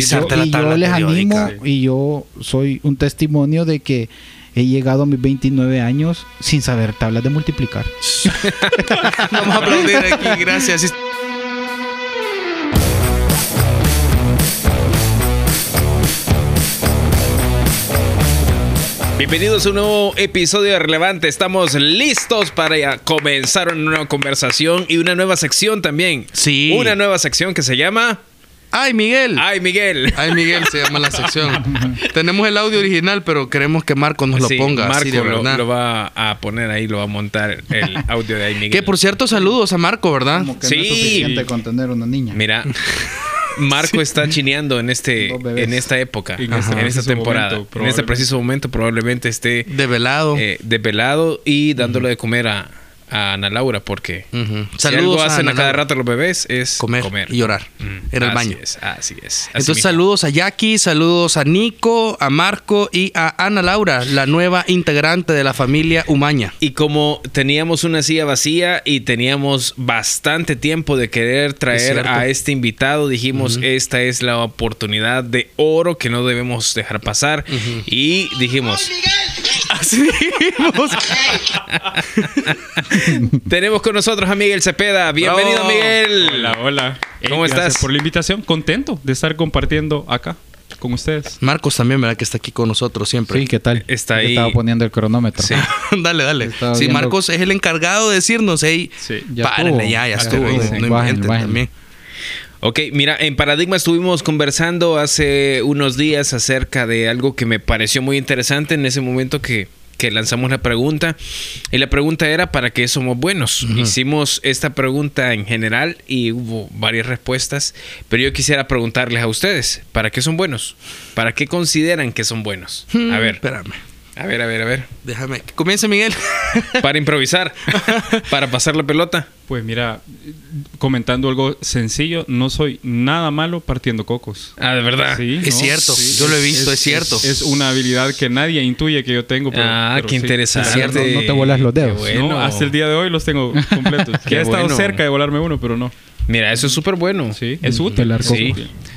Pisarte la y yo les periódica. animo y yo soy un testimonio de que he llegado a mis 29 años sin saber tablas de multiplicar. Vamos a aplaudir aquí, gracias. Bienvenidos a un nuevo episodio de Relevante. Estamos listos para comenzar una nueva conversación y una nueva sección también. Sí. Una nueva sección que se llama ¡Ay, Miguel! Ay Miguel. Ay, Miguel se llama la sección. Tenemos el audio original, pero queremos que Marco nos lo Sí, ponga. Marco de lo, verdad. lo va a poner ahí, lo va a montar el audio de Ay Miguel. Que por cierto, saludos a Marco, ¿verdad? Como que Sí. no es suficiente con tener una niña. Mira, Marco está chineando en este en esta época, En en, esta temporada. momento, en este preciso momento probablemente esté De velado. eh, desvelado y dándole de comer a, a Ana Laura porque si algo Saludos a hacen a, cada Laura. rato los bebés es Comer y llorar Mm, en el así baño. Es, así es. así Entonces, mismo. saludos a Jackie, saludos a Nico, a Marco y a Ana Laura, la nueva integrante de la familia Umaña. Y como teníamos una silla vacía y teníamos bastante tiempo de querer traer a este invitado, dijimos, esta es la oportunidad de oro que no debemos dejar pasar. Y dijimos, Así tenemos con nosotros a Miguel Cepeda. Bienvenido, Bravo. Miguel. Hola, hola. ¿Cómo gracias estás? por la invitación. Contento de estar compartiendo acá con ustedes. Marcos también, ¿verdad? Que está aquí con nosotros siempre. Sí, ¿qué tal? Está ahí. Estaba poniendo el cronómetro. Sí. dale, dale. Estaba Sí, viendo- Marcos es el encargado de decirnos, hey, Sí. Ya párenle ya, ya Ya estuvo. No Bajen, inventen bajen. también. Ok, mira, en Paradigma estuvimos conversando hace unos días acerca de algo que me pareció muy interesante en ese momento que, que lanzamos la pregunta. Y la pregunta era, ¿para qué somos buenos? Hicimos esta pregunta en general y hubo varias respuestas, pero yo quisiera preguntarles a ustedes, ¿para qué son buenos? ¿Para qué consideran que son buenos? A ver, Espérame. A ver, a ver, a ver. Déjame. que Comience Miguel. Para improvisar, para pasar la pelota. Pues mira, comentando algo sencillo, no soy nada malo partiendo cocos. Ah, de verdad. Sí, Es cierto, yo lo he visto, es cierto. Es, una habilidad que nadie intuye que yo tengo. Pero, ah, pero qué sí. interesante. es cierto. No te vuelas los dedos. Qué No, bueno. hasta el día de hoy los tengo completos. que Qué he estado bueno. cerca de volarme uno, pero no. Mira, eso es súper bueno. Sí, es Mm, útil. pelar Sí.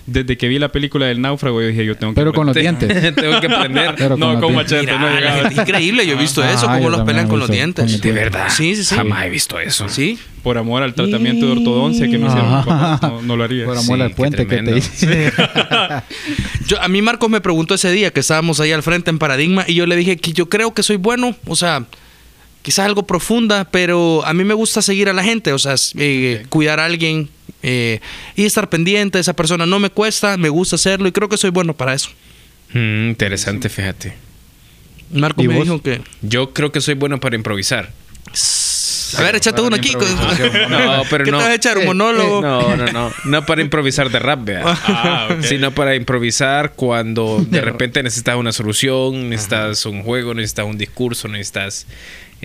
Desde que vi la película del náufrago, yo dije, yo tengo que Pero con los dientes. Tengo que aprender. Pero No, los con dientes. machete, no Mira, la llegaba. gente- increíble, yo he visto Ah, eso, yo cómo los he con los dientes. con De verdad. Sí, sí, sí. Jamás he visto eso. Sí. Por amor al tratamiento de ortodoncia que me hicieron no, no lo haría. Por amor Sí, al puente que te hice. Yo, a mí Marcos me preguntó ese día que estábamos ahí al frente en Paradigma y yo le dije que yo creo que soy bueno, o sea, quizás algo profunda, pero a mí me gusta seguir a la gente, o sea, eh, cuidar a alguien eh, y estar pendiente de esa persona. No me cuesta, me gusta hacerlo y creo que soy bueno para eso. Mm, interesante, fíjate. Marcos ¿Y me vos? dijo que... Yo creo que soy bueno para improvisar. A ver, échate uno aquí. No, pero ¿Qué no. te vas a echar? ¿Un Eh, monólogo? No, no, no. No para improvisar de rap, vea. Ah. Sino para improvisar cuando de repente necesitas una solución, necesitas un juego, necesitas un discurso, necesitas,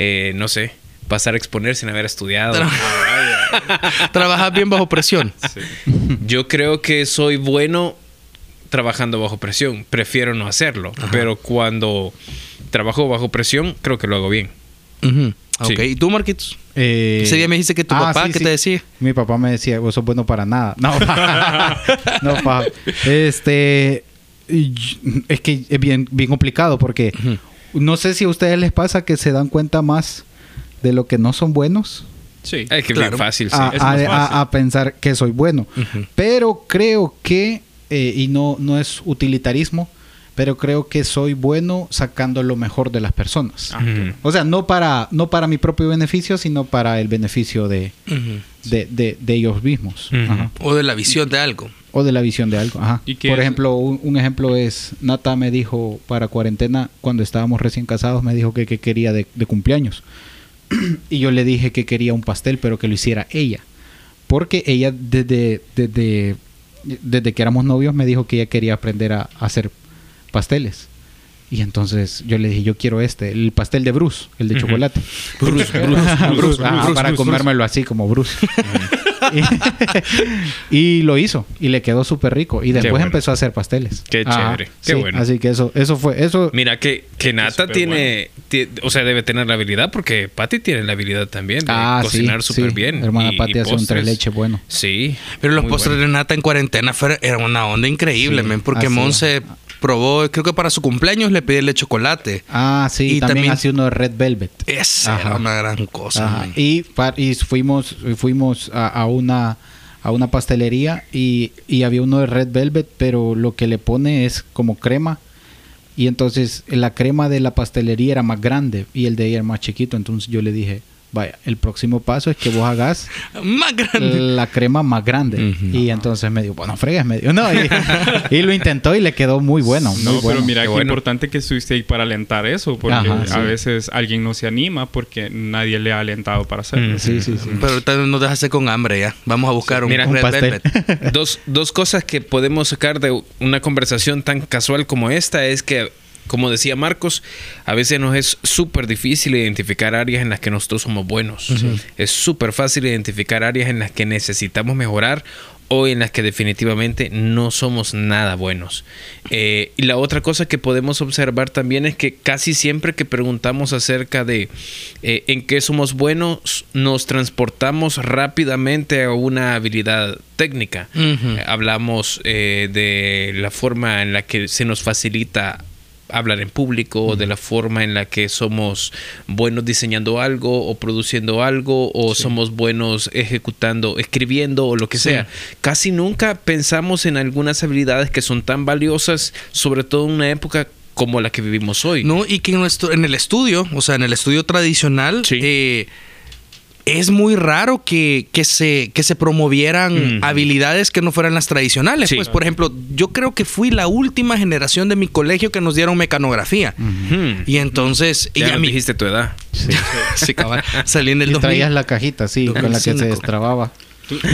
eh, no sé, pasar a exponer sin haber estudiado. Trabajas bien bajo presión. Yo creo que soy bueno trabajando bajo presión. Prefiero no hacerlo. Pero cuando trabajo bajo presión, creo que lo hago bien. Sí. Ok, ¿y tú, Marquitos? Eh, Ese día me dijiste que tu ah, papá, sí, ¿qué sí. te decía? Mi papá me decía, vos sos bueno para nada. No, no, pa. Este, es que es bien, bien complicado porque no sé si a ustedes les pasa que se dan cuenta más de lo que no son buenos Sí. Es que es Claro. bien fácil, sí. a, es a- más a- fácil. a pensar que soy bueno. Pero creo que, eh, y no, no es utilitarismo, pero creo que soy bueno sacando lo mejor de las personas. Ah. O sea, no para, no para mi propio beneficio, sino para el beneficio de, de, de- de ellos mismos. Ajá. O de la visión de algo. O de la visión de algo. Ajá. ¿Y Por ejemplo, un, un ejemplo es, Nata me dijo para cuarentena, cuando estábamos recién casados, me dijo que, que quería de, de cumpleaños. y yo le dije que quería un pastel, pero que lo hiciera ella. Porque ella desde, desde, desde que éramos novios me dijo que ella quería aprender a, a hacer pasteles. Y entonces yo le dije, yo quiero este, el pastel de Bruce, el de chocolate. Bruce, Bruce, Bruce, para comérmelo así como Bruce. y, y lo hizo y le quedó súper rico. Y después bueno. empezó a hacer pasteles. Qué chévere, qué sí, bueno. Así que eso, eso fue, eso. Mira que, que Nata tiene, ti- o sea, debe tener la habilidad porque Patty tiene la habilidad también de Ah, cocinar súper sí. bien. Hermana Y- Pati y hace un tres leche bueno. Sí. Pero los muy postres bueno. de nata en cuarentena fue, era una onda increíble, Sí, men, porque Monse probó, creo que para su cumpleaños le pedí el de chocolate. Ah, sí, Y también, también- hace uno de Red Velvet. Esa Ajá. era una gran cosa. Y, y fuimos, fuimos a, a una a una pastelería y, y había uno de Red Velvet, pero lo que le pone es como crema. Y entonces la crema de la pastelería era más grande y el de ella era más chiquito. Entonces yo le dije, vaya, el próximo paso es que vos hagas Más grande. la crema más grande. Ujú. Y entonces me dijo, bueno, fregas, me dijo. No, y, y lo intentó y le quedó muy bueno. Muy No, bueno. pero mira Qué qué bueno. importante que estuviste ahí para alentar eso, porque Ajá, sí. a veces alguien no se anima porque nadie le ha alentado para hacerlo. Mm. Sí, sí, sí. Pero ahorita nos dejaste con hambre ya. Vamos a buscar un, Mira, un pastel. Dos, dos cosas que podemos sacar de una conversación tan casual como esta es que, como decía Marcos, a veces nos es súper difícil identificar áreas en las que nosotros somos buenos. Es súper fácil identificar áreas en las que necesitamos mejorar o en las que definitivamente no somos nada buenos. Eh, y la otra cosa que podemos observar también es que casi siempre que preguntamos acerca de eh, en qué somos buenos, nos transportamos rápidamente a una habilidad técnica. Eh, hablamos eh, de la forma en la que se nos facilita hablar en público, de la forma en la que somos buenos diseñando algo o produciendo algo o somos buenos ejecutando, escribiendo o lo que Sí. sea. Casi nunca pensamos en algunas habilidades que son tan valiosas, sobre todo en una época como la que vivimos hoy. No, y que en, nuestro, en el estudio, o sea, en el estudio tradicional, Sí. eh, es muy raro que, que se, que se promovieran habilidades que no fueran las tradicionales. Sí. Pues, por ejemplo, yo creo que fui la última generación de mi colegio que nos dieron mecanografía. Y entonces, y ya a nos mí, dijiste tu edad. Sí. sí, cabal, salí en el Y 2000. traías la cajita, sí, con la que se 2005. destrababa.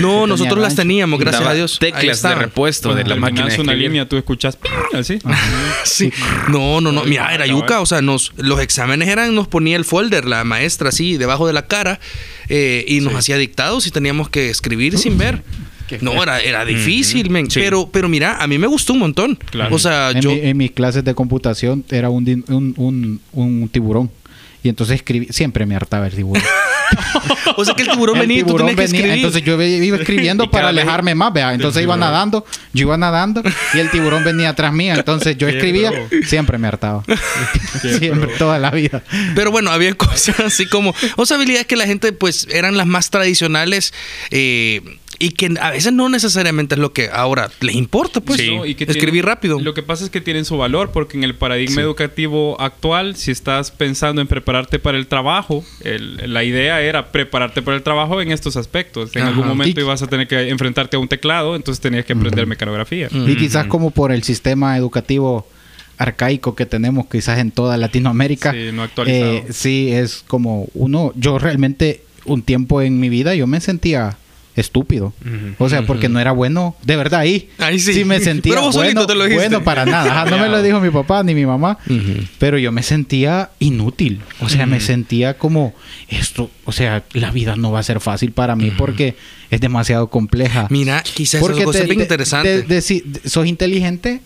No, nosotros las teníamos, gracias Daba a Dios. Teclas de repuesto de la máquina. de una línea, tú escuchas así. Sí. No, no, no. Mira, era yuca. O sea, nos, los exámenes eran, nos ponía el folder, la maestra así, debajo de la cara, eh, y nos hacía dictados y teníamos que escribir sin ver. No, era, era difícil, men. Sí. Pero, pero mira, a mí me gustó un montón. Claro. O sea, en, yo. mi- en mis clases de computación era un, un, un- un tiburón. Y entonces escribí, siempre me hartaba el tiburón. O sea que el tiburón venía y tú tenías que escribir. entonces yo iba escribiendo para vez- alejarme más, vea. Entonces iba nadando, yo iba nadando y el tiburón venía atrás mía. Entonces yo escribía, siempre me hartaba. siempre, toda la vida. Pero bueno, había cosas así como, o sea, habilidades que la gente pues eran las más tradicionales eh, y que a veces no necesariamente es lo que ahora les importa, pues. Sí. No, y que Escribir tienen- rápido. Lo que pasa es que tienen su valor porque en el paradigma Sí. educativo actual, si estás pensando en prepararte para el trabajo, el- la idea era prepararte para el trabajo en estos aspectos. En Ajá. algún momento Y- ibas a tener que enfrentarte a un teclado, entonces tenías que aprender mecanografía. Y quizás como por el sistema educativo arcaico que tenemos quizás en toda Latinoamérica. Sí, no actualizado. eh, sí, es como uno, yo realmente un tiempo en mi vida yo me sentía estúpido. O sea, porque no era bueno, de verdad ahí. Ahí sí. me sentía Pero vos solito bueno, te lo dijiste. bueno para nada. Ajá, no me lo dijo mi papá ni mi mamá, pero yo me sentía inútil. O sea, me sentía como esto, o sea, la vida no va a ser fácil para mí porque es demasiado compleja. Mira, quizás eso es algo te- bien te- interesante. de- sos inteligente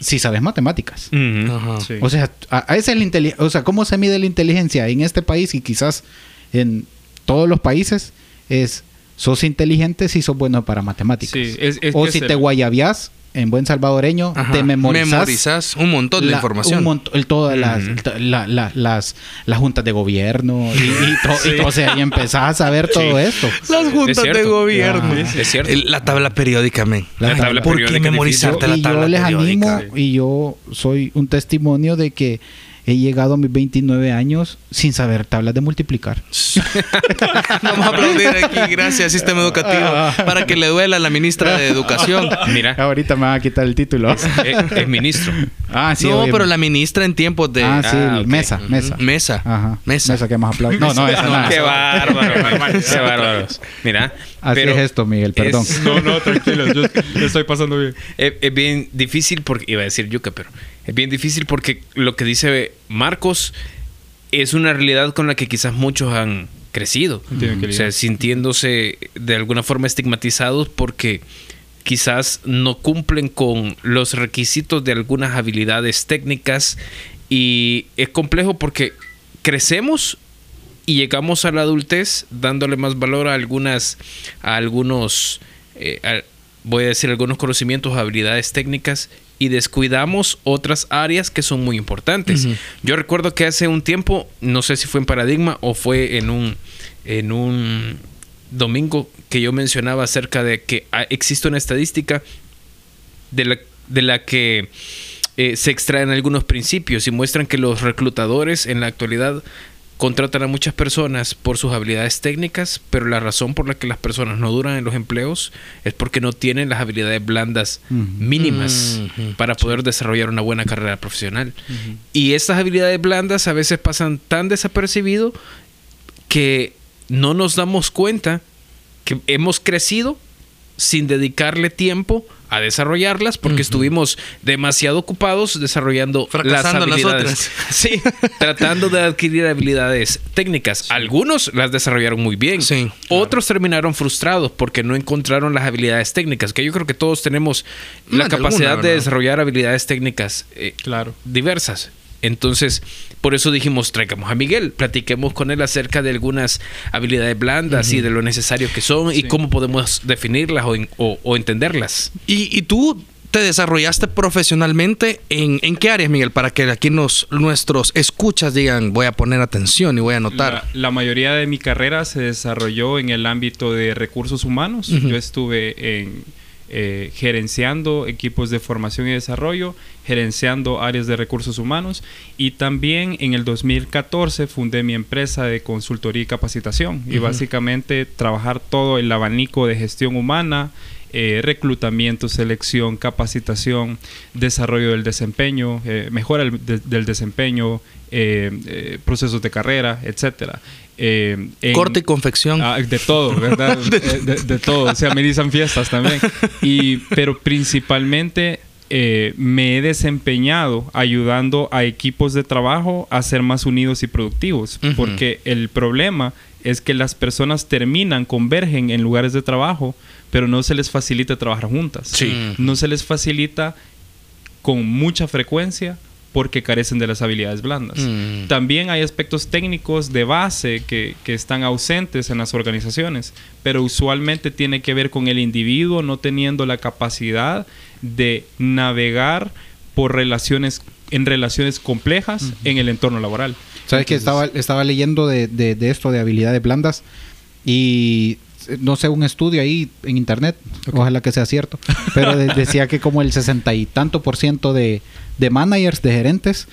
si sabes matemáticas. Ajá. Sí. O sea, a, a esa es la o sea, ¿cómo se mide la inteligencia en este país y quizás en todos los países? Es, sos inteligente si sos bueno para matemáticas. Sí, es- es o si te el- guayabias en buen salvadoreño, Ajá. te memorizas, Memorizas un montón de la- información. un montón- el- todas las, la- la- las, las juntas de gobierno y, y to- y to- o sea, y empezás a saber todo esto. Las juntas Es de gobierno. Ah, es cierto. El- La tabla periódica, men. La tabla ¿Por periódica qué es memorizarte Yo- la y tabla yo les periódica? animo y yo soy un testimonio de que he llegado a mis 29 años sin saber tablas de multiplicar. Vamos a aplaudir aquí, gracias, sistema educativo, para que le duela a la ministra de Educación. Mira, Ahorita me van a quitar el título. es, es ministro. ah, sí. no, oye, pero la ministra en tiempos de Ah, sí, Ah, ok. mesa, mesa. mesa. Ajá. Mesa. Mesa que más aplausos. No, no, esa no. Qué bárbaro, qué bárbaros. Mira, Así pero es esto, Miguel, perdón. es- No, no, tranquilo, yo le estoy pasando bien. Es, es bien difícil porque iba a decir yuca, pero es bien difícil porque lo que dice Marcos es una realidad con la que quizás muchos han crecido. O sea, sintiéndose de alguna forma estigmatizados porque quizás no cumplen con los requisitos de algunas habilidades técnicas y es complejo porque crecemos y llegamos a la adultez dándole más valor a algunas a algunos eh, a- voy a decir algunos conocimientos habilidades técnicas y descuidamos otras áreas que son muy importantes. Yo recuerdo que hace un tiempo, no sé si fue en Paradigma o fue en un en un domingo que yo mencionaba acerca de que ah, existe una estadística de la, de la que eh, se extraen algunos principios y muestran que los reclutadores en la actualidad contratan a muchas personas por sus habilidades técnicas, pero la razón por la que las personas no duran en los empleos es porque no tienen las habilidades blandas mínimas para poder desarrollar una buena carrera profesional. Y estas habilidades blandas a veces pasan tan desapercibido que no nos damos cuenta que hemos crecido sin dedicarle tiempo a desarrollarlas porque estuvimos demasiado ocupados desarrollando las habilidades. Sí, tratando de adquirir habilidades técnicas. Algunos las desarrollaron muy bien. Sí, Otros terminaron frustrados porque no encontraron las habilidades técnicas, que yo creo que todos tenemos la capacidad alguna, de desarrollar habilidades técnicas eh, Claro. diversas. Entonces, por eso dijimos, traigamos a Miguel, platiquemos con él acerca de algunas habilidades blandas y de lo necesario que son y cómo podemos definirlas o, en- o- o entenderlas. ¿Y, y tú te desarrollaste profesionalmente en, en qué áreas, Miguel? Para que aquí nos, nuestros escuchas digan, voy a poner atención y voy a anotar. La, la mayoría de mi carrera se desarrolló en el ámbito de recursos humanos. Yo estuve en, eh, gerenciando equipos de formación y desarrollo, gerenciando áreas de recursos humanos. Y también en el 2014 fundé mi empresa de consultoría y capacitación. Y básicamente trabajar todo el abanico de gestión humana, eh, reclutamiento, selección, capacitación, desarrollo del desempeño, eh, mejora el de- del desempeño, eh, procesos de carrera, etcétera. Eh, en- Corte y confección. Ah, de todo, ¿verdad? De, de todo. Se amenizan fiestas también. Y, pero principalmente eh, me he desempeñado ayudando a equipos de trabajo a ser más unidos y productivos. Porque el problema es que las personas terminan, convergen en lugares de trabajo, pero no se les facilita trabajar juntas. Sí. No se les facilita con mucha frecuencia porque carecen de las habilidades blandas. Mm. También hay aspectos técnicos de base que, que están ausentes en las organizaciones, pero usualmente tiene que ver con el individuo no teniendo la capacidad de navegar por relaciones en relaciones complejas en el entorno laboral. ¿Sabes que estaba, estaba leyendo de, de- de esto, de habilidades blandas? Y no sé, un estudio ahí en internet, ojalá que sea cierto, pero de- decía que como el sesenta y tanto por ciento de, de managers, de gerentes,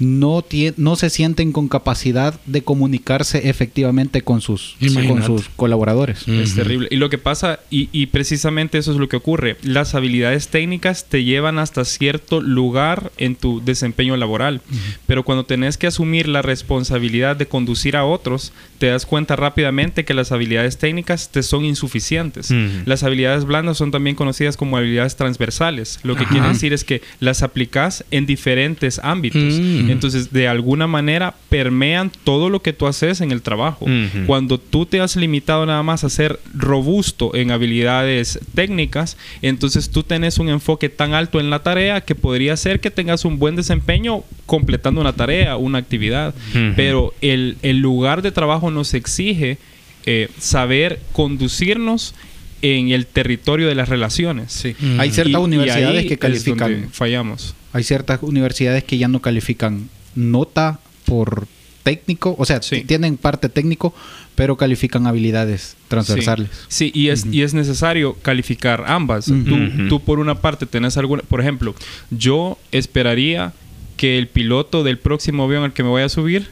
no, no se sienten con capacidad de comunicarse efectivamente con sus, con sus colaboradores. Es terrible. Y lo que pasa, y, y precisamente eso es lo que ocurre, las habilidades técnicas te llevan hasta cierto lugar en tu desempeño laboral, pero cuando tenés que asumir la responsabilidad de conducir a otros, te das cuenta rápidamente que las habilidades técnicas te son insuficientes. Las habilidades blandas son también conocidas como habilidades transversales, lo que Ajá. quiere decir es que las aplicas en diferentes ámbitos. Entonces, de alguna manera, permean todo lo que tú haces en el trabajo. Cuando tú te has limitado nada más a ser robusto en habilidades técnicas, entonces tú tenés un enfoque tan alto en la tarea que podría ser que tengas un buen desempeño completando una tarea, una actividad. Pero el, el lugar de trabajo nos exige eh, saber conducirnos en el territorio de las relaciones. Sí. Mm. Hay ciertas y universidades que califican, fallamos. Hay ciertas universidades que ya no califican nota por técnico, o sea, Sí. tienen parte técnico, pero califican habilidades transversales. Sí, y, es, y es necesario calificar ambas. Ujú. tú, Ujú. tú, por una parte, tenés alguna... Por ejemplo, yo esperaría que el piloto del próximo avión al que me voy a subir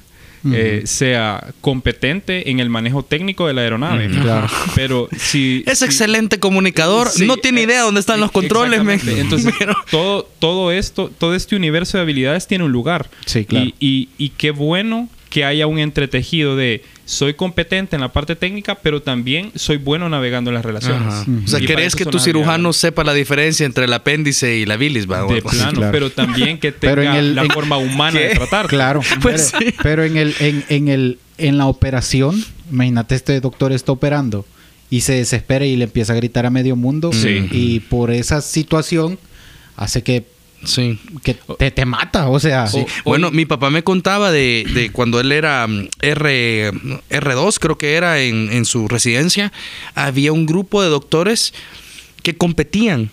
Eh, sea competente en el manejo técnico de la aeronave. Claro. Pero si... Es si- excelente comunicador. No tiene eh, idea dónde están los controles, men. Exactamente. Entonces, Pero- todo, todo esto, todo este universo de habilidades tiene un lugar. Sí, claro. Y, y- y qué bueno que haya un entretejido de soy competente en la parte técnica, pero también soy bueno navegando en las relaciones. Ajá. O sea, ¿querés que tu cirujano sepa la diferencia entre el apéndice y la bilis, va? De plano, claro. pero también que Pero tenga en el- la en- forma humana de tratar. Claro, Pues pero, sí. pero en el en, en el en la operación Imagínate, este doctor está operando y se desespera y le empieza a gritar a medio mundo. Sí. Y por esa situación hace que, Sí. que te, te mata. O sea, Sí. Bueno, mi papá me contaba de, de cuando él era mm, R, R2, creo que era en, en su residencia, había un grupo de doctores que competían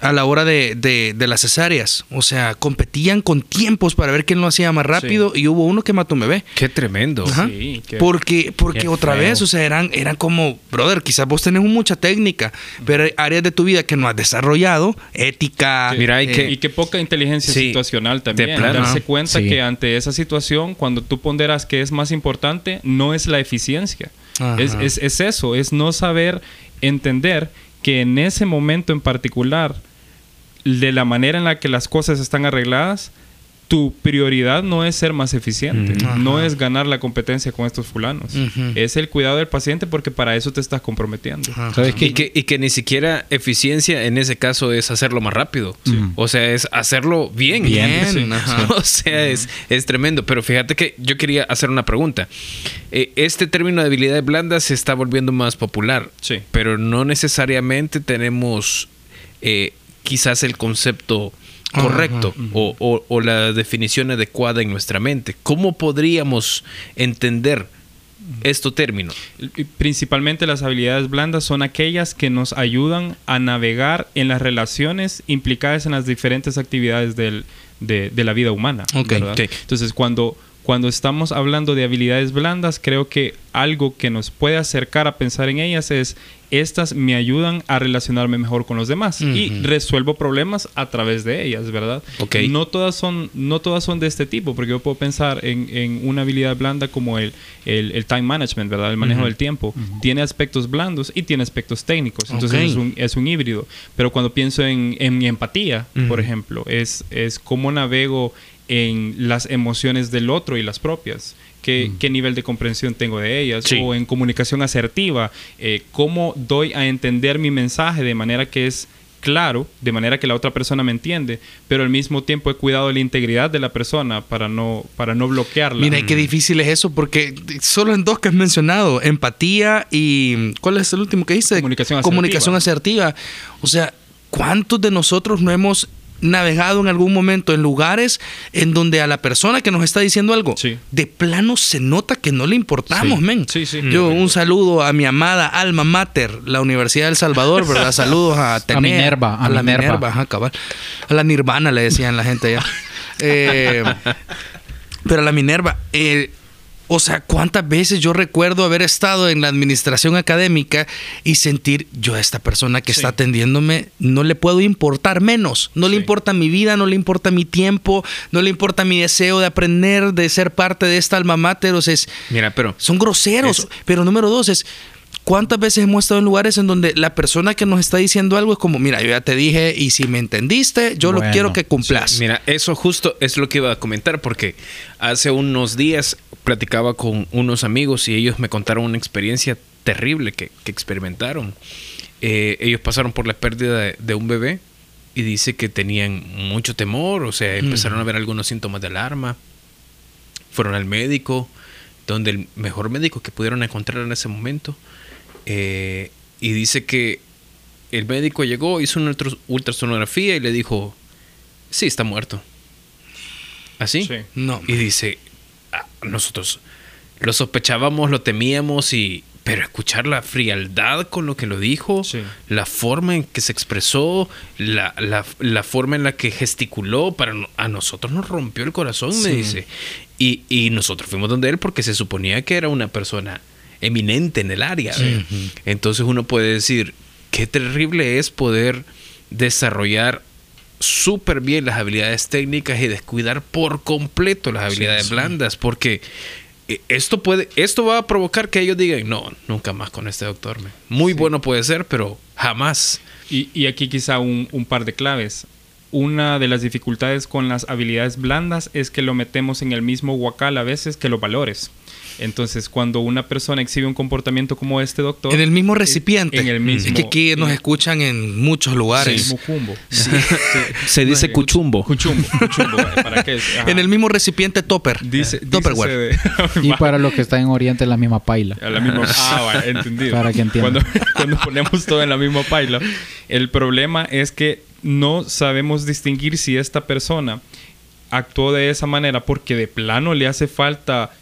a la hora de, de- de las cesáreas. O sea, competían con tiempos para ver quién lo hacía más rápido y hubo uno que mató un bebé. Qué tremendo. Ajá. Sí, qué- porque porque qué otra feo. vez, o sea, eran, eran como, brother, quizás vos tenés mucha técnica, pero hay áreas de tu vida que no has desarrollado, ética. Mira, hay eh, que- Y qué poca inteligencia Sí, situacional de también. plano. Darse cuenta Sí. que ante esa situación, cuando tú ponderas que es más importante, no es la eficiencia. Es, es- es eso, es no saber entender que en ese momento en particular, de la manera en la que las cosas están arregladas, tu prioridad no es ser más eficiente, no es ganar la competencia con estos fulanos, es el cuidado del paciente porque para eso te estás comprometiendo. ¿sabes? Y que, y que ni siquiera eficiencia en ese caso es hacerlo más rápido. O sea, es hacerlo bien. Bien, Sí. O sea, es, es tremendo. Pero fíjate que yo quería hacer una pregunta. Eh, este término de habilidades blandas se está volviendo más popular. Sí. Pero no necesariamente tenemos eh, quizás el concepto correcto o, o- o la definición adecuada en nuestra mente. ¿Cómo podríamos entender este término? Y Principalmente las habilidades blandas son aquellas que nos ayudan a navegar en las relaciones implicadas en las diferentes actividades del- de, de la vida humana. Ok, ¿verdad? ok. Entonces, cuando, cuando estamos hablando de habilidades blandas, creo que algo que nos puede acercar a pensar en ellas es, estas me ayudan a relacionarme mejor con los demás y resuelvo problemas a través de ellas, ¿verdad? Ok. No todas son, no todas son de este tipo, porque yo puedo pensar en, en una habilidad blanda como el, el, el time management, ¿verdad? El manejo del tiempo. Tiene aspectos blandos y tiene aspectos técnicos. Entonces es, un, es un híbrido. Pero cuando pienso en, en mi empatía, por ejemplo, es, es cómo navego en las emociones del otro y las propias. ¿Qué, qué nivel de comprensión tengo de ellas? Sí. O en comunicación asertiva, eh, cómo doy a entender mi mensaje de manera que es claro, de manera que la otra persona me entiende, pero al mismo tiempo he cuidado de la integridad de la persona para no, para no bloquearla. Mira, y qué difícil es eso, porque solo en dos que has mencionado, empatía y... ¿Cuál es el último que dice? Comunicación asertiva. Comunicación asertiva. O sea, ¿cuántos de nosotros no hemos navegado en algún momento en lugares en donde a la persona que nos está diciendo algo, Sí. de plano se nota que no le importamos, Sí. men. Sí, sí. Yo un saludo a mi amada alma mater, la Universidad del Salvador, ¿verdad? Saludos a Atenea, Minerva, a la Minerva. Minerva, ajá, cabal. A la Nirvana le decían la gente allá. Eh, pero a la Minerva, eh, o sea, ¿cuántas veces yo recuerdo haber estado en la administración académica y sentir yo a esta persona que Sí. está atendiéndome no le puedo importar menos? No le importa mi vida, no le importa mi tiempo, no le importa mi deseo de aprender, de ser parte de esta alma mater. O sea, es- Mira, pero son groseros. Es- Pero número dos es, ¿cuántas veces hemos estado en lugares en donde la persona que nos está diciendo algo es como, mira, yo ya te dije y si me entendiste, yo lo quiero que cumplas? Mira, eso justo es lo que iba a comentar porque hace unos días platicaba con unos amigos y ellos me contaron una experiencia terrible que, que experimentaron. Eh, ellos pasaron por la pérdida de, de un bebé y dice que tenían mucho temor, o sea, empezaron a ver algunos síntomas de alarma. Fueron al médico, donde el mejor médico que pudieron encontrar en ese momento. Eh, y dice que el médico llegó, hizo una ultras- ultrasonografía y le dijo, sí, está muerto. ¿Así? Sí. No. Y dice, "Ah, nosotros lo sospechábamos, lo temíamos, y pero escuchar la frialdad con lo que lo dijo, Sí. la forma en que se expresó, la, la- la forma en la que gesticuló, para no- a nosotros nos rompió el corazón, me dice. Y, y nosotros fuimos donde él porque se suponía que era una persona eminente en el área. Entonces uno puede decir, qué terrible es poder desarrollar súper bien las habilidades técnicas y descuidar por completo las habilidades sí. blandas, porque eh, esto puede, esto va a provocar que ellos digan, no, nunca más con este doctor. me". Muy bueno puede ser, pero jamás. Y, y aquí quizá un, un par de claves. una de las dificultades con las habilidades blandas es que lo metemos en el mismo huacal a veces que los valores. Entonces, cuando una persona exhibe un comportamiento como este, doctor... En el mismo recipiente. En el mismo... Que aquí nos escuchan en muchos el lugares. mismo cumbo. Se dice cuchumbo. Cuchumbo, cuchumbo. ¿Para qué? Ajá. En el mismo recipiente topper. Dice, dícese de- Y para los que están en Oriente, la misma paila. A la misma... Ah, vale, entendido. Para que entiendan. Cuando, cuando ponemos todo en la misma paila, el problema es que no sabemos distinguir si esta persona actuó de esa manera porque de plano le hace falta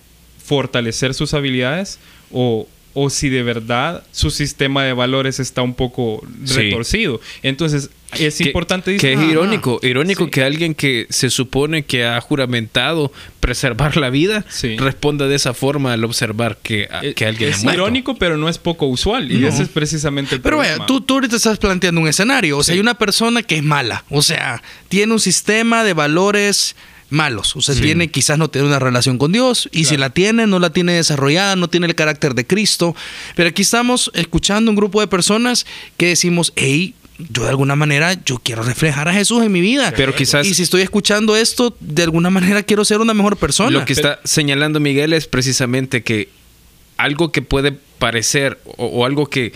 fortalecer sus habilidades o, o si de verdad su sistema de valores está un poco Sí. retorcido. Entonces, es Que- importante que es irónico, irónico Sí. que alguien que se supone que ha juramentado preservar la vida Sí. responda de esa forma al observar que, Eh, que alguien es ha muerto. irónico, pero no es poco usual. Y No. ese es precisamente el Pero problema. vaya, tú, tú ahorita estás planteando un escenario. O sea, Sí. hay una persona que es mala. O sea, tiene un sistema de valores malos. O sea, tiene, quizás no tiene una relación con Dios. Y si la tiene, no la tiene desarrollada, no tiene el carácter de Cristo. Pero aquí estamos escuchando un grupo de personas que decimos, hey, yo de alguna manera, yo quiero reflejar a Jesús en mi vida. Pero quizás- Y si estoy escuchando esto, de alguna manera quiero ser una mejor persona. Lo que está señalando Miguel es precisamente que algo que puede parecer o, o algo que,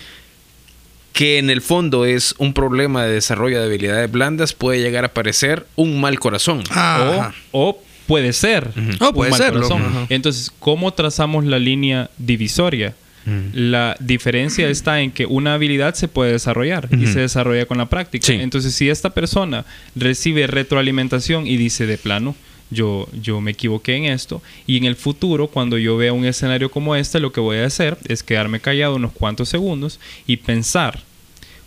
que en el fondo es un problema de desarrollo de habilidades blandas puede llegar a parecer un mal corazón. Ajá. O, o puede ser. Oh, un puede mal serlo. corazón. Entonces, ¿cómo trazamos la línea divisoria? La diferencia está en que una habilidad se puede desarrollar y se desarrolla con la práctica. Sí. Entonces, si esta persona recibe retroalimentación y dice de plano, yo, yo me equivoqué en esto, y en el futuro, cuando yo vea un escenario como este, lo que voy a hacer es quedarme callado unos cuantos segundos y pensar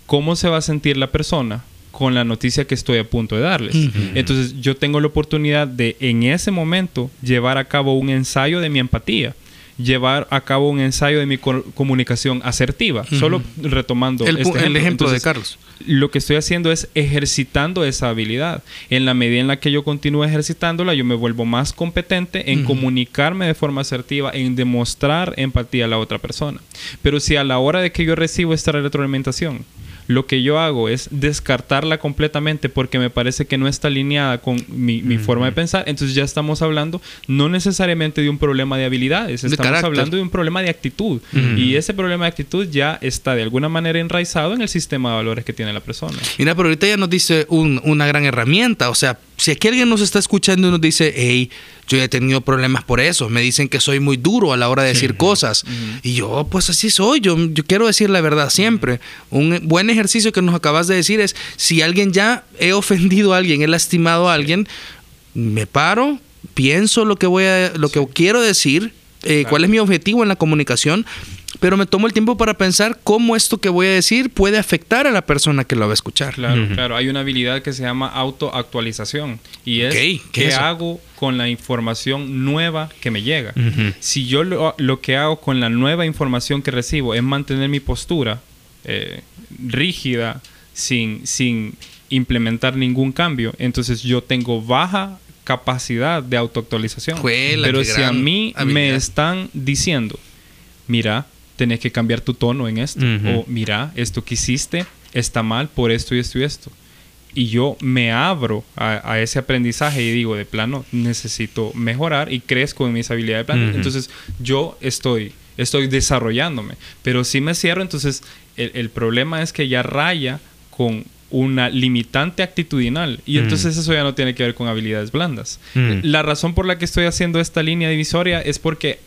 cómo se va a sentir la persona con la noticia que estoy a punto de darles. Entonces yo tengo la oportunidad de en ese momento llevar a cabo un ensayo de mi empatía, llevar a cabo un ensayo de mi co- comunicación asertiva, solo retomando el, este el ejemplo de Carlos. lo que estoy haciendo es ejercitando esa habilidad. En la medida en la que yo continúe ejercitándola, yo me vuelvo más competente en comunicarme de forma asertiva, en demostrar empatía a la otra persona. Pero si a la hora de que yo recibo esta retroalimentación, lo que yo hago es descartarla completamente porque me parece que no está alineada con mi, mi forma de pensar, entonces ya estamos hablando no necesariamente de un problema de habilidades, De estamos carácter. hablando de un problema de actitud. Y ese problema de actitud ya está de alguna manera enraizado en el sistema de valores que tiene la persona. Mira, pero ahorita ya nos dice un- una gran herramienta. O sea, si aquí alguien nos está escuchando y nos dice, hey, yo he tenido problemas por eso, me dicen que soy muy duro a la hora de decir cosas. Y yo, pues así soy, yo, yo quiero decir la verdad siempre. Un buen ejercicio que nos acabas de decir es, si alguien ya he ofendido a alguien, he lastimado a alguien, me paro, pienso lo que voy a, lo que quiero decir, eh, Claro. cuál es mi objetivo en la comunicación, pero me tomo el tiempo para pensar cómo esto que voy a decir puede afectar a la persona que lo va a escuchar. Claro, claro. Hay una habilidad que se llama autoactualización. Y es Ok, ¿qué qué es eso? hago con la información nueva que me llega. Si yo lo, lo que hago con la nueva información que recibo es mantener mi postura eh, rígida, sin, sin implementar ningún cambio, entonces yo tengo baja capacidad de autoactualización. Pero si a mí me están diciendo, mira, tenés que cambiar tu tono en esto, o mira, esto que hiciste está mal por esto y esto y esto. Y yo me abro a, a ese aprendizaje y digo, de plano, necesito mejorar y crezco en mis habilidades de plano. Entonces, yo estoy, estoy desarrollándome. Pero si me cierro, entonces el, el problema es que ya raya con una limitante actitudinal. Y entonces eso ya no tiene que ver con habilidades blandas. La razón por la que estoy haciendo esta línea divisoria es porque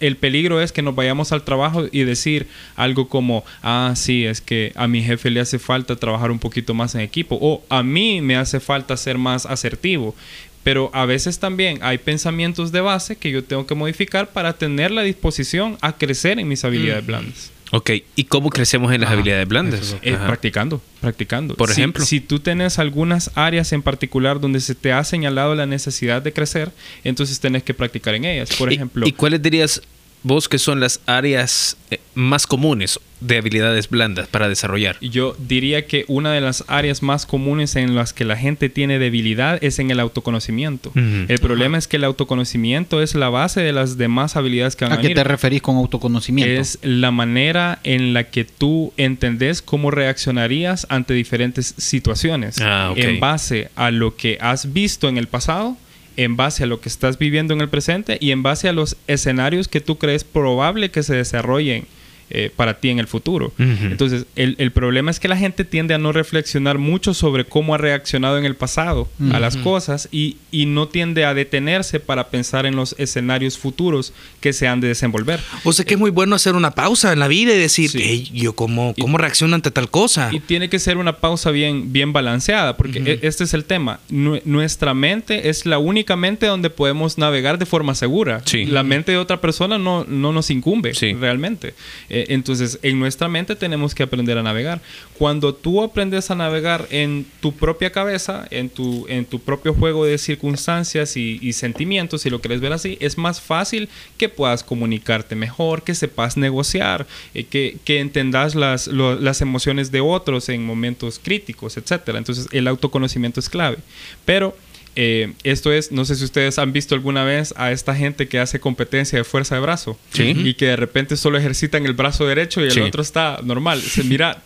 el peligro es que nos vayamos al trabajo y decir algo como, ah, sí, es que a mi jefe le hace falta trabajar un poquito más en equipo o a mí me hace falta ser más asertivo. Pero a veces también hay pensamientos de base que yo tengo que modificar para tener la disposición a crecer en mis habilidades blandas. Ok, ¿y cómo crecemos en las Ajá, habilidades blandas? Ajá. practicando, practicando. Por Si- ejemplo. Si, tú tienes algunas áreas en particular donde se te ha señalado la necesidad de crecer, entonces tenés que practicar en ellas. Por ¿Y- ejemplo, ¿Y, cuáles dirías vos que son las áreas eh, más comunes de habilidades blandas para desarrollar? Yo diría que una de las áreas más comunes en las que la gente tiene debilidad es en el autoconocimiento. El problema es que el autoconocimiento es la base de las demás habilidades que van a, ¿A qué te referís con autoconocimiento? Es la manera en la que tú entendés cómo reaccionarías ante diferentes situaciones. Ah, ok. En base a lo que has visto en el pasado, en base a lo que estás viviendo en el presente y en base a los escenarios que tú crees probable que se desarrollen eh, para ti en el futuro. Ujú. Entonces, el, el problema es que la gente tiende a no reflexionar mucho sobre cómo ha reaccionado en el pasado a las cosas y, y no tiende a detenerse para pensar en los escenarios futuros que se han de desenvolver. O sea que es muy bueno hacer una pausa en la vida y decir, Sí. "Ey, yo cómo, cómo reacciono ante tal cosa. Y tiene que ser una pausa bien, bien balanceada, porque e- este es el tema. Nu- nuestra mente es la única mente donde podemos navegar de forma segura. Sí. La mente de otra persona no, no nos incumbe Sí. realmente. Eh, entonces, en nuestra mente tenemos que aprender a navegar. Cuando tú aprendes a navegar en tu propia cabeza, en tu, en tu propio juego de circunstancias y, sentimientos, si lo quieres ver así, es más fácil que puedas comunicarte mejor, que sepas negociar, eh, que, que entendas las, las emociones de otros en momentos críticos, etcétera. Entonces, el autoconocimiento es clave. Pero eh, esto es, no sé si ustedes han visto alguna vez a esta gente que hace competencia de fuerza de brazo Sí. y que de repente solo ejercitan el brazo derecho y el Sí. otro está normal. Se mira,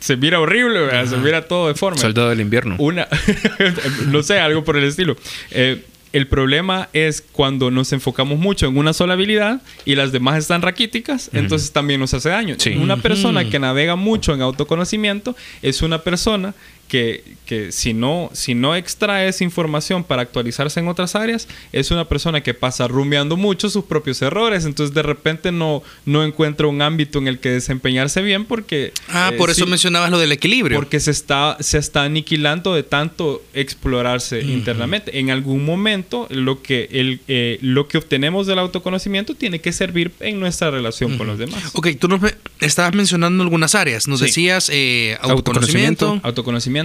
se mira horrible, ¿verdad? se mira todo deforme. Soldado del invierno. Una, no sé, algo por el estilo. Eh, el problema es cuando nos enfocamos mucho en una sola habilidad y las demás están raquíticas, entonces también nos hace daño. Sí. Una persona que navega mucho en autoconocimiento es una persona que, que si, no, si no extrae esa información para actualizarse en otras áreas, es una persona que pasa rumiando mucho sus propios errores, entonces de repente no, no encuentra un ámbito en el que desempeñarse bien porque... ah, eh, por eso sí, mencionabas lo del equilibrio. porque se está, se está aniquilando de tanto explorarse internamente. En algún momento, lo que, el, eh, lo que obtenemos del autoconocimiento tiene que servir en nuestra relación con los demás. Ok, tú nos me- estabas mencionando algunas áreas. Nos Sí. decías eh, Autoconocimiento. autoconocimiento. Autoconocimiento,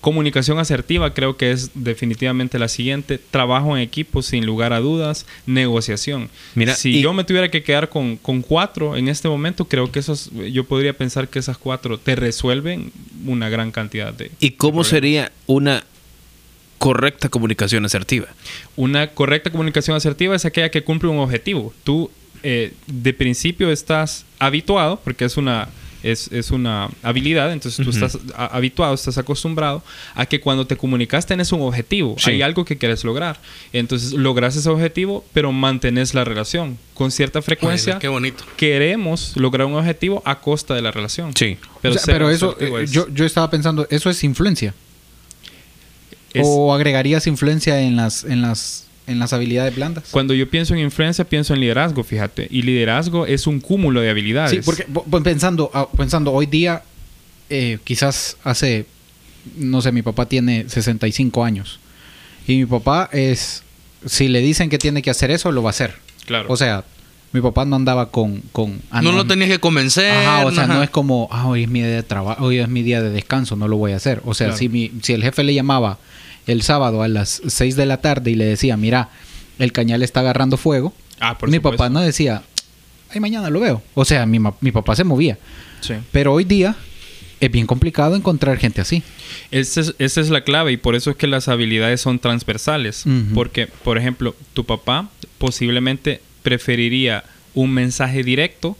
comunicación asertiva, creo que es definitivamente la siguiente. Trabajo en equipo, sin lugar a dudas. Negociación. Mira, si y- yo me tuviera que quedar con, con cuatro en este momento, creo que esos, yo podría pensar que esas cuatro te resuelven una gran cantidad de. ¿Y cómo de sería una correcta comunicación asertiva? Una correcta comunicación asertiva es aquella que cumple un objetivo. Tú eh, de principio estás habituado, porque es una, es, es una habilidad, entonces tú estás a- habituado, estás acostumbrado a que cuando te comunicas tenés un objetivo, Sí. hay algo que quieres lograr. Entonces logras ese objetivo, pero mantenés la relación. Con cierta frecuencia Ay, qué bonito. queremos lograr un objetivo a costa de la relación. Sí. Pero, O sea, ser pero eso, eh, es- yo, yo estaba pensando, ¿eso es influencia? es- ¿O agregarías influencia en las, en las, en las habilidades blandas? Cuando yo pienso en influencia, pienso en liderazgo, fíjate. Y liderazgo es un cúmulo de habilidades. Sí, porque po- po- pensando, ah, pensando hoy día, eh, quizás hace, no sé, mi papá tiene 65 años. Y mi papá es, si le dicen que tiene que hacer eso, lo va a hacer. Claro. O sea, mi papá no andaba con... con ah, no lo tenías que convencer. Ajá, o sea, ajá. no es como, ah, hoy es mi día de trabajo, hoy es mi día de descanso, no lo voy a hacer. O sea, Claro. si, mi, si el jefe le llamaba el sábado a las 6 de la tarde y le decía, mira, el cañal está agarrando fuego, Ah, por mi supuesto. papá no decía, ay, mañana lo veo. O sea, mi, mi papá se movía. Sí. Pero hoy día es bien complicado encontrar gente así. Esa es, esa es la clave y por eso es que las habilidades son transversales. Porque, por ejemplo, tu papá posiblemente preferiría un mensaje directo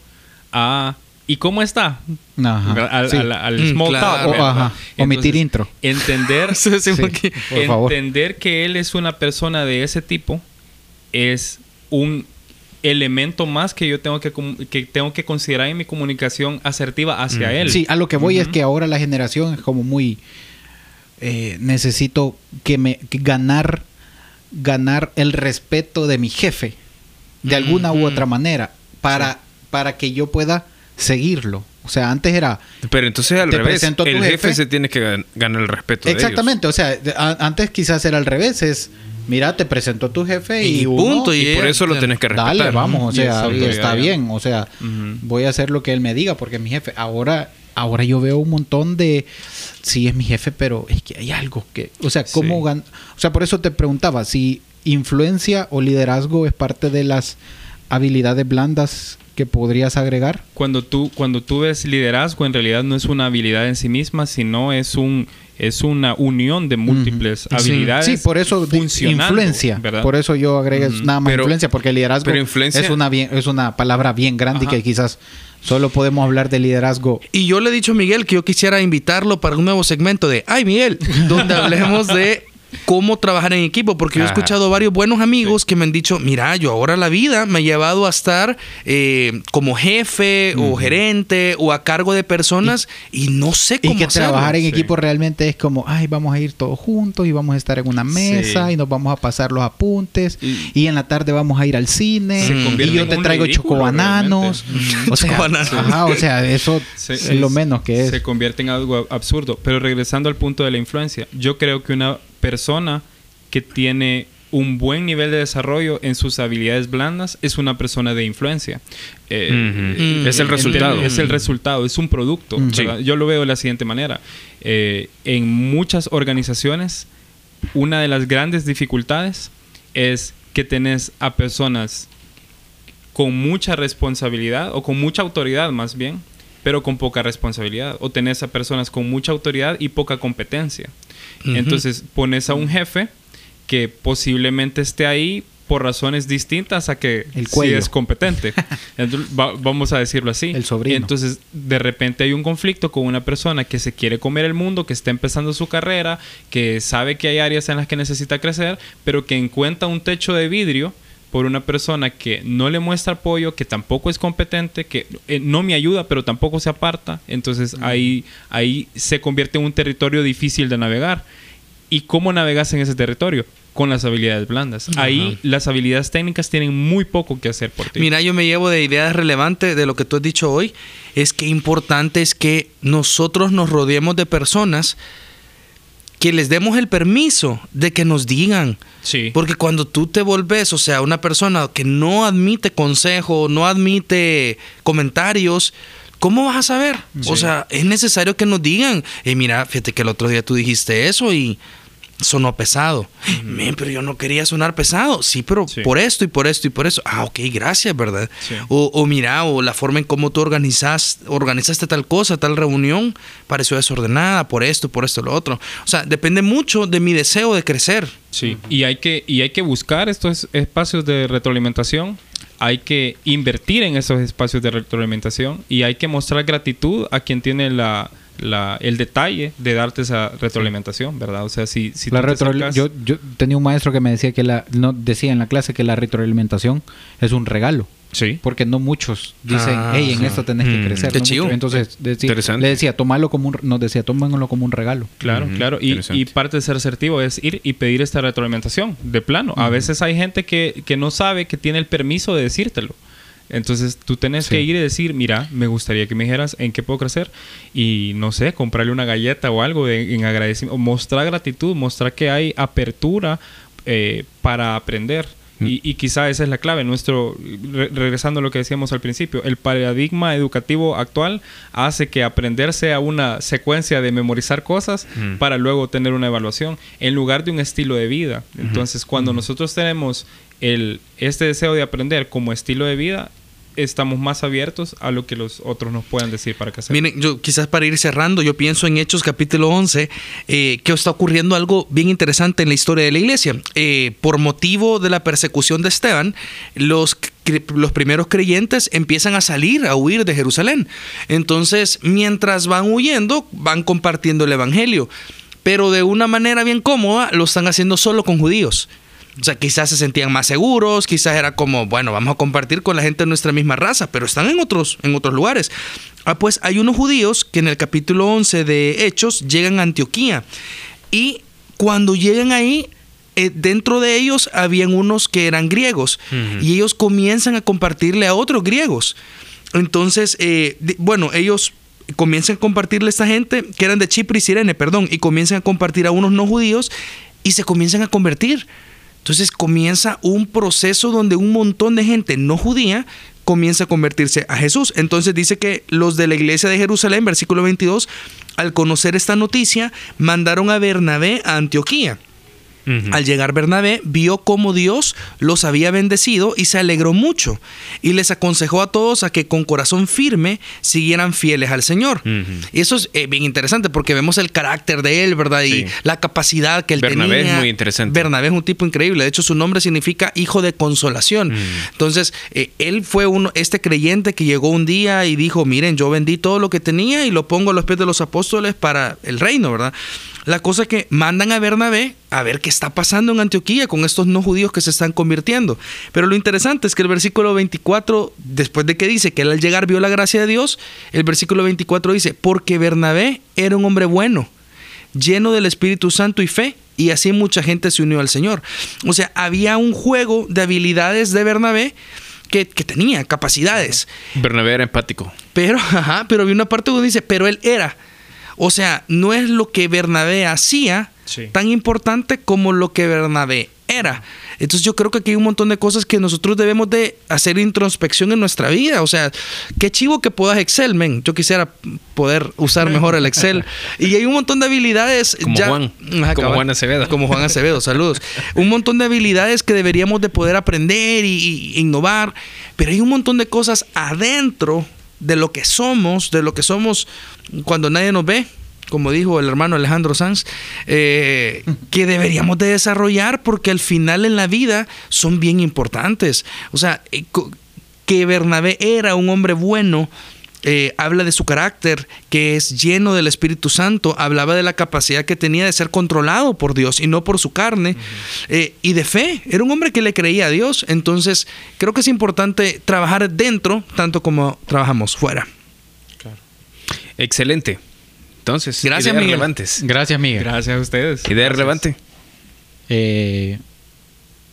a ¿y cómo está? Ajá, Al, sí. al- al Mm, small claro. talk, ajá, omitir intro. Entender, Sí, sí, porque- entender que él es una persona de ese tipo es un elemento más que yo tengo que, que tengo que considerar en mi comunicación asertiva hacia Mm. él. Sí, a lo que voy es que ahora la generación es como muy... eh, necesito que me que ganar ganar el respeto de mi jefe de alguna u otra manera para para que yo pueda seguirlo. O sea, antes era Pero entonces al revés, el jefe, jefe. se tiene que gan- ganar el respeto exactamente, o sea, a- antes quizás era al revés, es mira, te presento a tu jefe y, Y punto. Y por eso lo tenés que respetar. Dale, vamos, o Y sea, y está bien, o sea, voy a hacer lo que él me diga porque es mi jefe. Ahora, ahora yo veo un montón de, sí es mi jefe, pero es que hay algo que, o sea, cómo Sí. gan- o sea, por eso te preguntaba si influencia o liderazgo es parte de las habilidades blandas que podrías agregar? Cuando tú, cuando tú ves liderazgo, en realidad no es una habilidad en sí misma, sino es un es una unión de múltiples habilidades. Sí, por eso influencia. ¿verdad? Por eso yo agregué Ujú. nada más Pero- influencia, porque liderazgo pero influencia- es una bien, es una palabra bien grande y que quizás solo podemos hablar de liderazgo. Y yo le he dicho a Miguel que yo quisiera invitarlo para un nuevo segmento de Ay Miguel, donde hablemos de cómo trabajar en equipo, porque yo he escuchado varios buenos amigos que me han dicho, mira, yo ahora la vida me ha llevado a estar eh, como jefe o gerente o a cargo de personas y, no sé Y cómo que hacerlo. trabajar en sí. equipo realmente es como, ay, vamos a ir todos juntos y vamos a estar en una mesa Sí. y nos vamos a pasar los apuntes Y- y, en la tarde vamos a ir al cine y yo te traigo chocobananos. O sea, Chocobananos. ajá, o sea, eso Se- es lo menos que es. Se convierte en algo absurdo. Pero regresando al punto de la influencia, yo creo que una persona que tiene un buen nivel de desarrollo en sus habilidades blandas es una persona de influencia. Eh. Es el resultado. Es el resultado, es un producto. Mm. Yo lo veo de la siguiente manera. Eh, en muchas organizaciones, una de las grandes dificultades es que tenés a personas con mucha responsabilidad o con mucha autoridad más bien, pero con poca responsabilidad. O tenés a personas con mucha autoridad y poca competencia. Entonces pones a un jefe que posiblemente esté ahí por razones distintas a que El sí cuello. es competente. Entonces, va- vamos a decirlo así. El sobrino. Entonces, de repente hay un conflicto con una persona que se quiere comer el mundo, que está empezando su carrera, que sabe que hay áreas en las que necesita crecer, pero que encuentra un techo de vidrio por una persona que no le muestra apoyo, que tampoco es competente, que eh, no me ayuda, pero tampoco se aparta. Entonces ahí, ahí se convierte en un territorio difícil de navegar. ¿Y cómo navegas en ese territorio? Con las habilidades blandas. Ahí las habilidades técnicas tienen muy poco que hacer por ti. Mira, yo me llevo de ideas relevantes de lo que tú has dicho hoy. Es que importante es que nosotros nos rodeemos de personas que les demos el permiso de que nos digan. sí. Porque cuando tú te volvés, o sea, una persona que no admite consejo, no admite comentarios, ¿cómo vas a saber? O Sí. sea, es necesario que nos digan, eh, mira, fíjate que el otro día tú dijiste eso y sonó pesado. Pero yo no quería sonar pesado. Sí, pero Sí. por esto y por esto y por eso. Ah, ok, gracias, ¿verdad? Sí. O, o mira, o la forma en cómo tú organizas, organizaste tal cosa, tal reunión, pareció desordenada por esto, por esto, lo otro. O sea, depende mucho de mi deseo de crecer. Sí, y hay que y hay que buscar estos espacios de retroalimentación, hay que invertir en esos espacios de retroalimentación y hay que mostrar gratitud a quien tiene la, la- el detalle de darte esa retroalimentación, ¿verdad? O sea, si, si La tú te retro- acercas- yo, yo tenía un maestro que me decía que la no decía en la clase que la retroalimentación es un regalo. Sí. Porque no muchos dicen, Ah, hey, en sí. esto tenés que Mm, crecer. qué no muchos. Entonces, decía- Interesante. le decía, tomalo como un, nos decía, tómenlo como un regalo. Claro, claro. Y parte de ser asertivo es ir y pedir esta retroalimentación, de plano. A veces hay gente que, que no sabe que tiene el permiso de decírtelo. Entonces tú tenés Sí. que ir y decir, mira, me gustaría que me dijeras en qué puedo crecer. Y no sé, comprarle una galleta o algo de- en agradecimiento. Mostrar gratitud, mostrar que hay apertura eh, para aprender. Y, y quizá esa es la clave. Nuestro, re- regresando a lo que decíamos al principio, el paradigma educativo actual hace que aprender sea una secuencia de memorizar cosas Mm. para luego tener una evaluación, en lugar de un estilo de vida. Entonces, cuando nosotros tenemos el, este deseo de aprender como estilo de vida, estamos más abiertos a lo que los otros nos puedan decir para que hacer. Miren, yo quizás para ir cerrando, yo pienso en Hechos capítulo 11, eh, que está ocurriendo algo bien interesante en la historia de la iglesia. Eh, por motivo de la persecución de Esteban, los, los primeros creyentes empiezan a salir, a huir de Jerusalén. Entonces, mientras van huyendo, van compartiendo el Evangelio. Pero de una manera bien cómoda, lo están haciendo solo con judíos. O sea, quizás se sentían más seguros, quizás era como, bueno, vamos a compartir con la gente de nuestra misma raza, pero están en otros, en otros lugares. Ah, pues hay unos judíos que en el capítulo 11 de Hechos llegan a Antioquía. Y cuando llegan ahí, eh, dentro de ellos habían unos que eran griegos. Ujú. Y ellos comienzan a compartirle a otros griegos. Entonces, eh, bueno, ellos comienzan a compartirle a esta gente que eran de Chipre y Sirene, perdón, y comienzan a compartir a unos no judíos y se comienzan a convertir. Entonces comienza un proceso donde un montón de gente no judía comienza a convertirse a Jesús. Entonces dice que los de la iglesia de Jerusalén, versículo 22, al conocer esta noticia, mandaron a Bernabé a Antioquía. Al llegar Bernabé, vio cómo Dios los había bendecido y se alegró mucho y les aconsejó a todos a que con corazón firme siguieran fieles al Señor. Y eso es eh, bien interesante porque vemos el carácter de él, ¿verdad? Sí. Y la capacidad que él Bernabé tenía. es muy interesante. Bernabé es un tipo increíble. De hecho, su nombre significa hijo de consolación. Entonces, eh, él fue uno, este creyente que llegó un día y dijo, miren, yo vendí todo lo que tenía y lo pongo a los pies de los apóstoles para el reino, ¿verdad? La cosa es que mandan a Bernabé a ver qué está pasando en Antioquía con estos no judíos que se están convirtiendo. Pero lo interesante es que el versículo 24, después de que dice que él al llegar vio la gracia de Dios, el versículo 24 dice, porque Bernabé era un hombre bueno, lleno del Espíritu Santo y fe, y así mucha gente se unió al Señor. O sea, había un juego de habilidades de Bernabé que, que tenía capacidades. Bernabé era empático. Pero, ajá, pero había una parte donde dice, pero él era. O sea, no es lo que Bernabé hacía Sí. tan importante como lo que Bernabé era. Entonces yo creo que aquí hay un montón de cosas que nosotros debemos de hacer introspección en nuestra vida. O sea, qué chivo que puedas Excel, men. Yo quisiera poder usar mejor el Excel. Y hay un montón de habilidades. Como ya- Juan. Ajá, Como. Juan Acevedo. Como Juan Acevedo, saludos. Un montón de habilidades que deberíamos de poder aprender y, y innovar. Pero hay un montón de cosas adentro de lo que somos, de lo que somos cuando nadie nos ve, como dijo el hermano Alejandro Sanz, eh, que deberíamos de desarrollar porque al final en la vida son bien importantes. O sea, eh, que Bernabé era un hombre bueno. Eh, habla de su carácter, que es lleno del Espíritu Santo, hablaba de la capacidad que tenía de ser controlado por Dios y no por su carne, eh, y de fe, era un hombre que le creía a Dios, entonces creo que es importante trabajar dentro tanto como trabajamos fuera. Excelente. Entonces, Gracias, ideas Miguel. relevantes. Gracias, Miguel. Gracias a ustedes. Idea Gracias. relevante. Eh,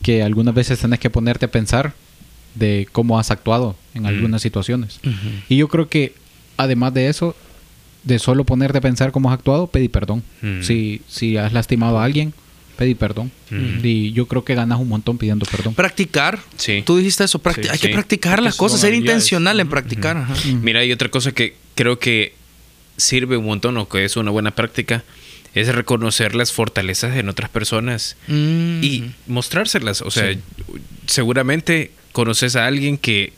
que algunas veces tenés que ponerte a pensar de cómo has actuado en algunas situaciones. Y yo creo que además de eso, de solo ponerte a pensar cómo has actuado, pedí perdón. Si, si has lastimado a alguien, pedí perdón. Y yo creo que ganas un montón pidiendo perdón. Practicar, Sí. tú dijiste eso, practi- Sí, hay que sí. practicar las cosas, ser intencional en practicar. ajá. Mira, hay otra cosa que creo que sirve un montón o que es una buena práctica es reconocer las fortalezas en otras personas Mm. y mostrárselas. O sea, seguramente conoces a alguien que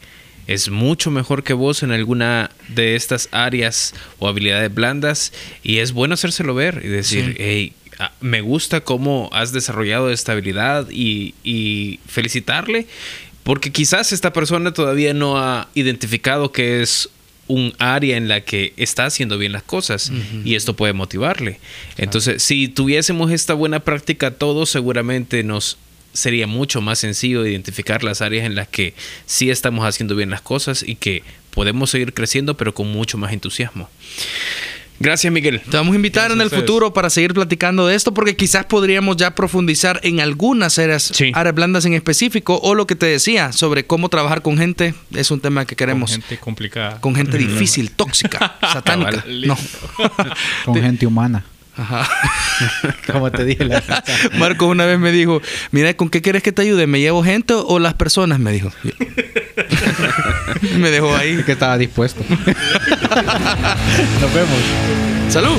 es mucho mejor que vos en alguna de estas áreas o habilidades blandas y es bueno hacérselo ver y decir, Sí. hey, ah, me gusta cómo has desarrollado esta habilidad y, y felicitarle porque quizás esta persona todavía no ha identificado que es un área en la que está haciendo bien las cosas y esto puede motivarle. Entonces, si tuviésemos esta buena práctica todos, seguramente nos sería mucho más sencillo identificar las áreas en las que sí estamos haciendo bien las cosas y que podemos seguir creciendo, pero con mucho más entusiasmo. Gracias, Miguel. Te vamos a invitar Gracias en el ustedes. futuro para seguir platicando de esto, porque quizás podríamos ya profundizar en algunas áreas, Sí. áreas blandas en específico, o lo que te decía sobre cómo trabajar con gente, es un tema que Con queremos. gente complicada. Con gente difícil, tóxica, satánica. No. Con gente humana. Ajá. Como te dije la Marcos una vez me dijo, mira, ¿con qué quieres que te ayude? ¿Me llevo gente o las personas? Me dijo. me dejó ahí. que estaba dispuesto. Nos vemos. Salud.